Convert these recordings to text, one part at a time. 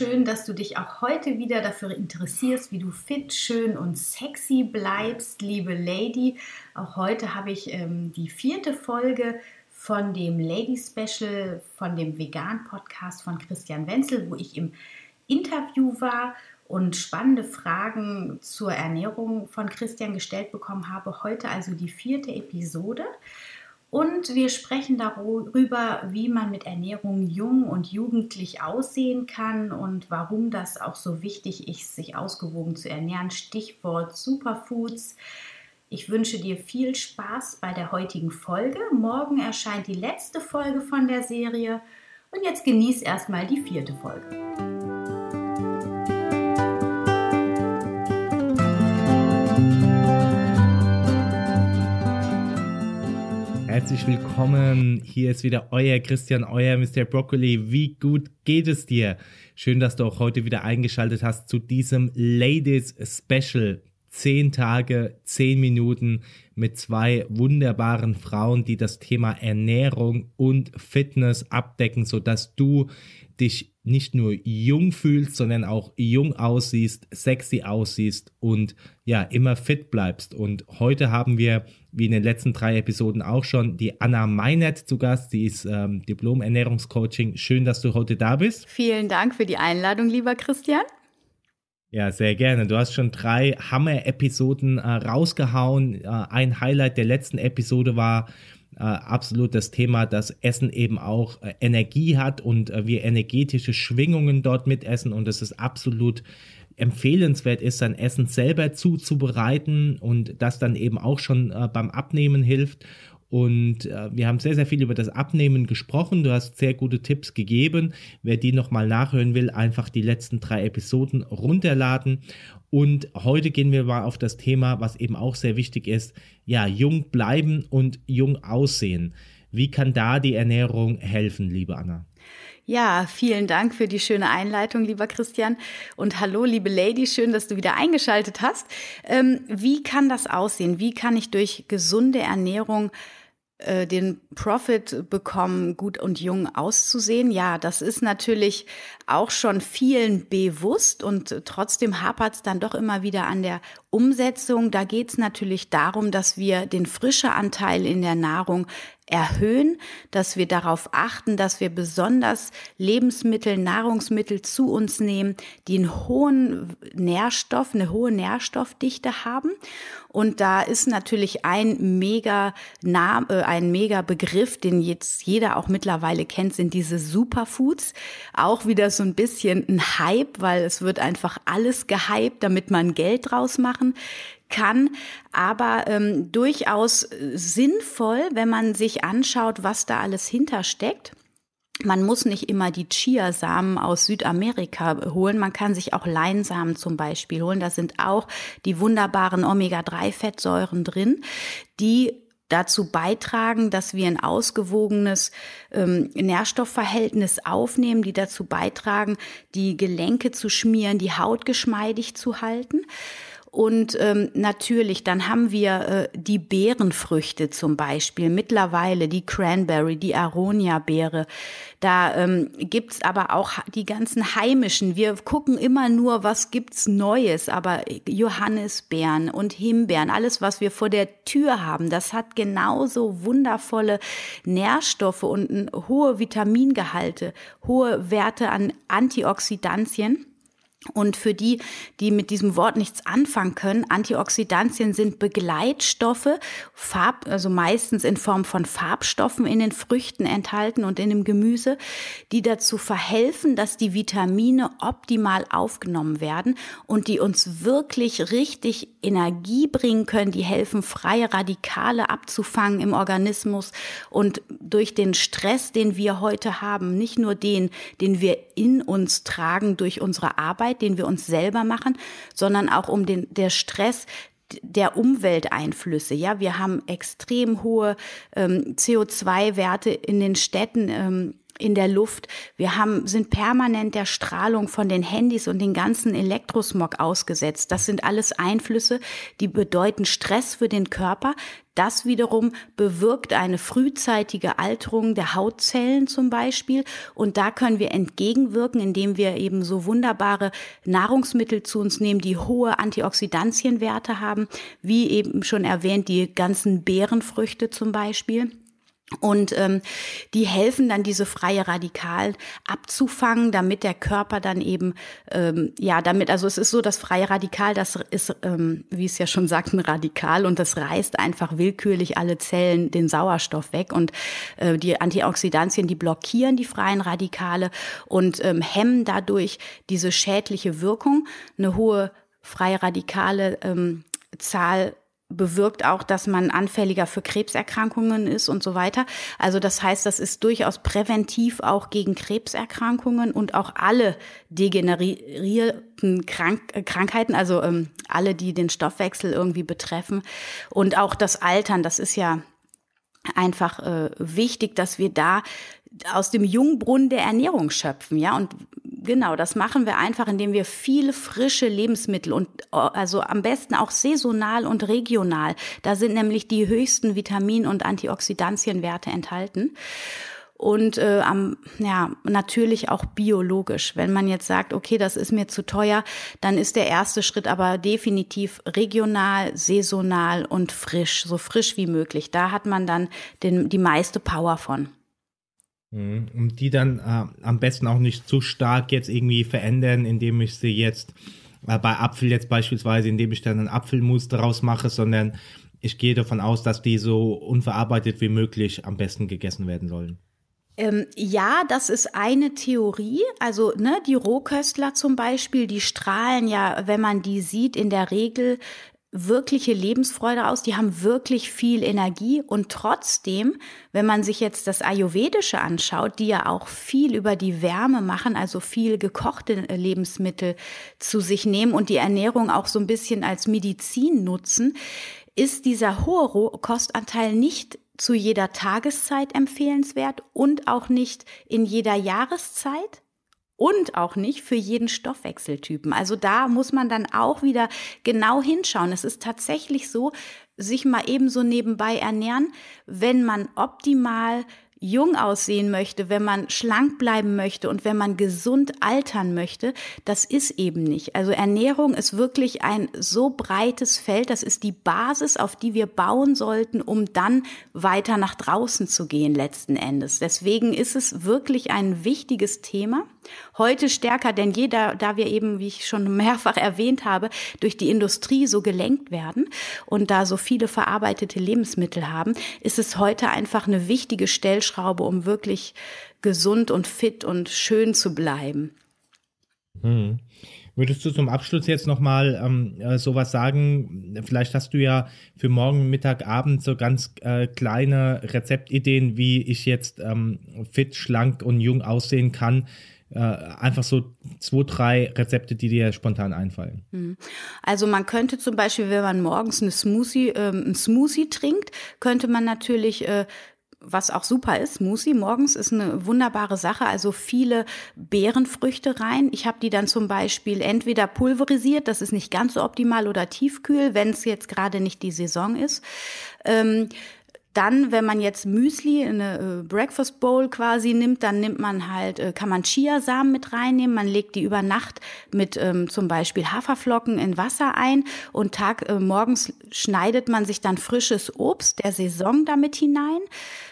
Schön, dass du dich auch heute wieder dafür interessierst, wie du fit, schön und sexy bleibst, liebe Lady. Auch heute habe ich ähm, die vierte Folge von dem Lady Special, von dem Vegan Podcast von Christian Wenzel, wo ich im Interview war und spannende Fragen zur Ernährung von Christian gestellt bekommen habe. Heute also die vierte Episode. Und wir sprechen darüber, wie man mit Ernährung jung und jugendlich aussehen kann und warum das auch so wichtig ist, sich ausgewogen zu ernähren. Stichwort Superfoods. Ich wünsche dir viel Spaß bei der heutigen Folge. Morgen erscheint die letzte Folge von der Serie. Und jetzt genieß erstmal die vierte Folge. Herzlich willkommen. Hier ist wieder euer Christian, euer Mr. Broccoli. Wie gut geht es dir? Schön, dass du auch heute wieder eingeschaltet hast zu diesem Ladies Special. Zehn Tage, zehn Minuten mit zwei wunderbaren Frauen, die das Thema Ernährung und Fitness abdecken, sodass du dich nicht nur jung fühlst, sondern auch jung aussiehst, sexy aussiehst und ja, immer fit bleibst. Und heute haben wir, wie in den letzten drei Episoden auch schon, die Anna Meinert zu Gast. Sie ist ähm, Diplom-Ernährungscoaching. Schön, dass du heute da bist. Vielen Dank für die Einladung, lieber Christian. Ja, sehr gerne. Du hast schon drei Hammer-Episoden äh, rausgehauen. Äh, ein Highlight der letzten Episode war äh, absolut das Thema, dass Essen eben auch äh, Energie hat und äh, wir energetische Schwingungen dort mitessen und es ist absolut empfehlenswert ist, sein Essen selber zuzubereiten und das dann eben auch schon äh, beim Abnehmen hilft. Und äh, wir haben sehr, sehr viel über das Abnehmen gesprochen. Du hast sehr gute Tipps gegeben. Wer die nochmal nachhören will, einfach die letzten drei Episoden runterladen. Und heute gehen wir mal auf das Thema, was eben auch sehr wichtig ist. Ja, jung bleiben und jung aussehen. Wie kann da die Ernährung helfen, liebe Anna? Ja, vielen Dank für die schöne Einleitung, lieber Christian. Und hallo, liebe Lady, schön, dass du wieder eingeschaltet hast. Ähm, wie kann das aussehen? Wie kann ich durch gesunde Ernährung äh, den Profit bekommen, gut und jung auszusehen. Ja, das ist natürlich auch schon vielen bewusst und trotzdem hapert es dann doch immer wieder an der Umsetzung. Da geht es natürlich darum, dass wir den frische Anteil in der Nahrung erhöhen, dass wir darauf achten, dass wir besonders Lebensmittel, Nahrungsmittel zu uns nehmen, die einen hohen Nährstoff, eine hohe Nährstoffdichte haben. Und da ist natürlich ein mega Name, äh, ein mega Begriff, den jetzt jeder auch mittlerweile kennt, sind diese Superfoods. Auch wieder so ein bisschen ein Hype, weil es wird einfach alles gehypt, damit man Geld draus machen kann, aber ähm, durchaus sinnvoll, wenn man sich anschaut, was da alles hintersteckt. Man muss nicht immer die Chiasamen aus Südamerika holen. Man kann sich auch Leinsamen zum Beispiel holen. Da sind auch die wunderbaren Omega-3-Fettsäuren drin, die dazu beitragen, dass wir ein ausgewogenes ähm, Nährstoffverhältnis aufnehmen, die dazu beitragen, die Gelenke zu schmieren, die Haut geschmeidig zu halten. Und ähm, natürlich, dann haben wir äh, die Beerenfrüchte zum Beispiel, mittlerweile die Cranberry, die Aronia-Beere. Da ähm, gibt's aber auch die ganzen heimischen. Wir gucken immer nur, was gibt's Neues, aber Johannisbeeren und Himbeeren, alles, was wir vor der Tür haben, das hat genauso wundervolle Nährstoffe und hohe Vitamingehalte, hohe Werte an Antioxidantien. Und für die, die mit diesem Wort nichts anfangen können, Antioxidantien sind Begleitstoffe, Farb, also meistens in Form von Farbstoffen in den Früchten enthalten und in dem Gemüse, die dazu verhelfen, dass die Vitamine optimal aufgenommen werden und die uns wirklich richtig Energie bringen können, die helfen, freie Radikale abzufangen im Organismus und durch den Stress, den wir heute haben, nicht nur den, den wir in uns tragen durch unsere Arbeit, Arbeit, den wir uns selber machen, sondern auch um den, der Stress, der Umwelteinflüsse. Ja, wir haben extrem hohe ähm, CO2-Werte in den Städten. Ähm, in der Luft. Wir haben, sind permanent der Strahlung von den Handys und den ganzen Elektrosmog ausgesetzt. Das sind alles Einflüsse, die bedeuten Stress für den Körper. Das wiederum bewirkt eine frühzeitige Alterung der Hautzellen zum Beispiel. Und da können wir entgegenwirken, indem wir eben so wunderbare Nahrungsmittel zu uns nehmen, die hohe Antioxidantienwerte haben, wie eben schon erwähnt, die ganzen Beerenfrüchte zum Beispiel. Und ähm, die helfen dann, diese freie Radikal abzufangen, damit der Körper dann eben, ähm, ja, damit, also es ist so, das freie Radikal, das ist, ähm, wie es ja schon sagt, ein Radikal und das reißt einfach willkürlich alle Zellen den Sauerstoff weg. Und äh, die Antioxidantien, die blockieren die freien Radikale und ähm, hemmen dadurch diese schädliche Wirkung. Eine hohe freie Radikale ähm, Zahl bewirkt auch, dass man anfälliger für Krebserkrankungen ist und so weiter. Also das heißt, das ist durchaus präventiv auch gegen Krebserkrankungen und auch alle degenerierten Krank äh, Krankheiten, also ähm, alle, die den Stoffwechsel irgendwie betreffen. Und auch das Altern, das ist ja einfach äh, wichtig, dass wir da aus dem Jungbrunnen der Ernährung schöpfen, ja. Und genau, das machen wir einfach, indem wir viele frische Lebensmittel und also am besten auch saisonal und regional. Da sind nämlich die höchsten Vitamin- und Antioxidantienwerte enthalten und äh, am, ja, natürlich auch biologisch. Wenn man jetzt sagt, okay, das ist mir zu teuer, dann ist der erste Schritt aber definitiv regional, saisonal und frisch, so frisch wie möglich. Da hat man dann den, die meiste Power von. Mhm. Und die dann äh, am besten auch nicht zu stark jetzt irgendwie verändern, indem ich sie jetzt äh, bei Apfel jetzt beispielsweise, indem ich dann einen Apfelmus daraus mache, sondern ich gehe davon aus, dass die so unverarbeitet wie möglich am besten gegessen werden sollen. Ähm, ja, das ist eine Theorie. Also ne, die Rohköstler zum Beispiel, die strahlen ja, wenn man die sieht, in der Regel wirkliche Lebensfreude aus, die haben wirklich viel Energie. Und trotzdem, wenn man sich jetzt das Ayurvedische anschaut, die ja auch viel über die Wärme machen, also viel gekochte Lebensmittel zu sich nehmen und die Ernährung auch so ein bisschen als Medizin nutzen, ist dieser hohe Rohkostanteil nicht zu jeder Tageszeit empfehlenswert und auch nicht in jeder Jahreszeit und auch nicht für jeden Stoffwechseltypen. Also da muss man dann auch wieder genau hinschauen. Es ist tatsächlich so, sich mal ebenso nebenbei ernähren, wenn man optimal jung aussehen möchte, wenn man schlank bleiben möchte und wenn man gesund altern möchte, das ist eben nicht. Also Ernährung ist wirklich ein so breites Feld, das ist die Basis, auf die wir bauen sollten, um dann weiter nach draußen zu gehen letzten Endes. Deswegen ist es wirklich ein wichtiges Thema. Heute stärker denn je, da, da wir eben, wie ich schon mehrfach erwähnt habe, durch die Industrie so gelenkt werden und da so viele verarbeitete Lebensmittel haben, ist es heute einfach eine wichtige Stellschraube, um wirklich gesund und fit und schön zu bleiben. Hm. Würdest du zum Abschluss jetzt nochmal ähm, äh, sowas sagen? Vielleicht hast du ja für morgen, Mittag, Abend so ganz äh, kleine Rezeptideen, wie ich jetzt ähm, fit, schlank und jung aussehen kann. Äh, einfach so zwei, drei Rezepte, die dir spontan einfallen. Hm. Also man könnte zum Beispiel, wenn man morgens eine Smoothie, ähm, einen Smoothie trinkt, könnte man natürlich äh, was auch super ist, Smoothie morgens ist eine wunderbare Sache. Also viele Beerenfrüchte rein. Ich habe die dann zum Beispiel entweder pulverisiert, das ist nicht ganz so optimal, oder tiefkühl, wenn es jetzt gerade nicht die Saison ist. Ähm, Dann, wenn man jetzt Müsli, eine äh, Breakfast Bowl quasi nimmt, dann nimmt man halt, äh, kann man Chiasamen mit reinnehmen. Man legt die über Nacht mit ähm, zum Beispiel Haferflocken in Wasser ein und Tag äh, morgens schneidet man sich dann frisches Obst der Saison damit hinein.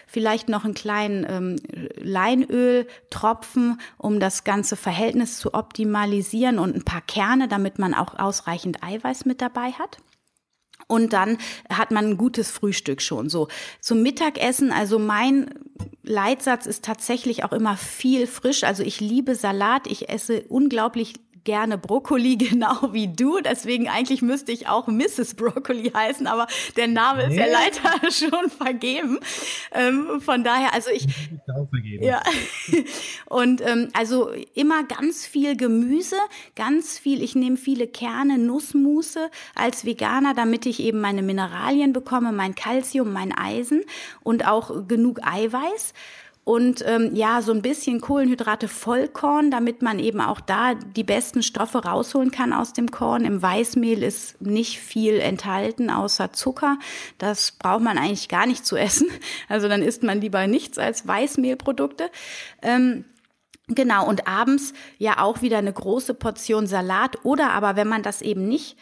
Vielleicht noch einen kleinen ähm, Leinöltropfen, um das ganze Verhältnis zu optimalisieren und ein paar Kerne, damit man auch ausreichend Eiweiß mit dabei hat und dann hat man ein gutes Frühstück schon. So zum Mittagessen, also mein Leitsatz ist tatsächlich auch immer viel frisch. Also ich liebe Salat, ich esse unglaublich gerne Brokkoli, genau wie du. Deswegen eigentlich müsste ich auch Mrs. Broccoli heißen, aber der Name ist ja leider schon vergeben. Ähm, von daher, also ich. Ja. Und ähm, also immer ganz viel Gemüse, ganz viel. Ich nehme viele Kerne, Nussmusse als Veganer, damit ich eben meine Mineralien bekomme, mein Kalzium, mein Eisen und auch genug Eiweiß und ähm, ja, so ein bisschen Kohlenhydrate Vollkorn, damit man eben auch da die besten Stoffe rausholen kann aus dem Korn. Im Weißmehl ist nicht viel enthalten außer Zucker. Das braucht man eigentlich gar nicht zu essen. Also dann isst man lieber nichts als Weißmehlprodukte. Ähm, Genau, und abends ja auch wieder eine große Portion Salat oder aber wenn man das eben nicht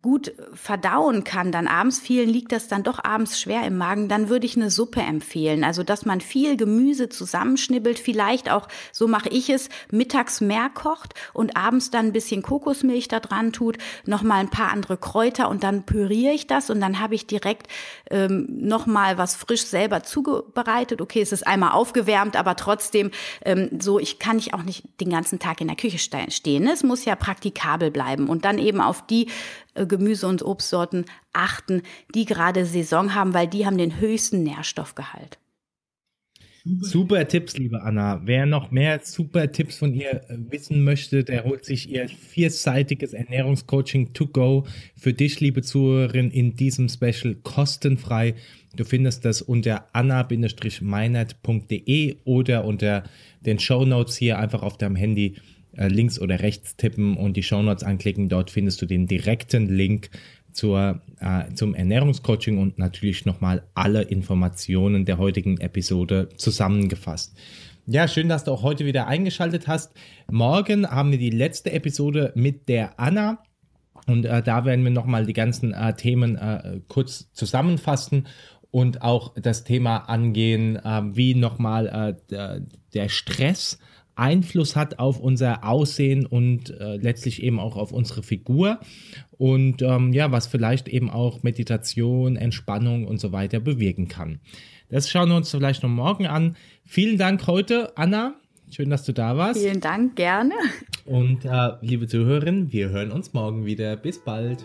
gut verdauen kann, dann abends, vielen liegt das dann doch abends schwer im Magen, dann würde ich eine Suppe empfehlen. Also, dass man viel Gemüse zusammenschnibbelt, vielleicht auch, so mache ich es, mittags mehr kocht und abends dann ein bisschen Kokosmilch da dran tut, nochmal ein paar andere Kräuter und dann püriere ich das und dann habe ich direkt ähm, nochmal was frisch selber zubereitet. Okay, es ist einmal aufgewärmt, aber trotzdem ähm, so, ich kann nicht auch nicht den ganzen Tag in der Küche stehen. Ne? Es muss ja praktikabel bleiben und dann eben auf die Gemüse- und Obstsorten achten, die gerade Saison haben, weil die haben den höchsten Nährstoffgehalt. Super Tipps, liebe Anna. Wer noch mehr super Tipps von ihr äh, wissen möchte, der holt sich ihr vierseitiges Ernährungscoaching to go für dich, liebe Zuhörerin, in diesem Special kostenfrei. Du findest das unter anna-meinert.de oder unter den Show Notes hier einfach auf deinem Handy äh, links oder rechts tippen und die Shownotes anklicken. Dort findest du den direkten Link zur, äh, zum Ernährungscoaching und natürlich nochmal alle Informationen der heutigen Episode zusammengefasst. Ja, schön, dass du auch heute wieder eingeschaltet hast. Morgen haben wir die letzte Episode mit der Anna. Und äh, da werden wir nochmal die ganzen äh, Themen äh, kurz zusammenfassen und auch das Thema angehen, äh, wie nochmal äh, der Stress Einfluss hat auf unser Aussehen und äh, letztlich eben auch auf unsere Figur und ähm, ja, was vielleicht eben auch Meditation, Entspannung und so weiter bewirken kann. Das schauen wir uns vielleicht noch morgen an. Vielen Dank heute, Anna. Schön, dass du da warst. Vielen Dank, gerne. Und äh, liebe Zuhörerinnen, wir hören uns morgen wieder. Bis bald.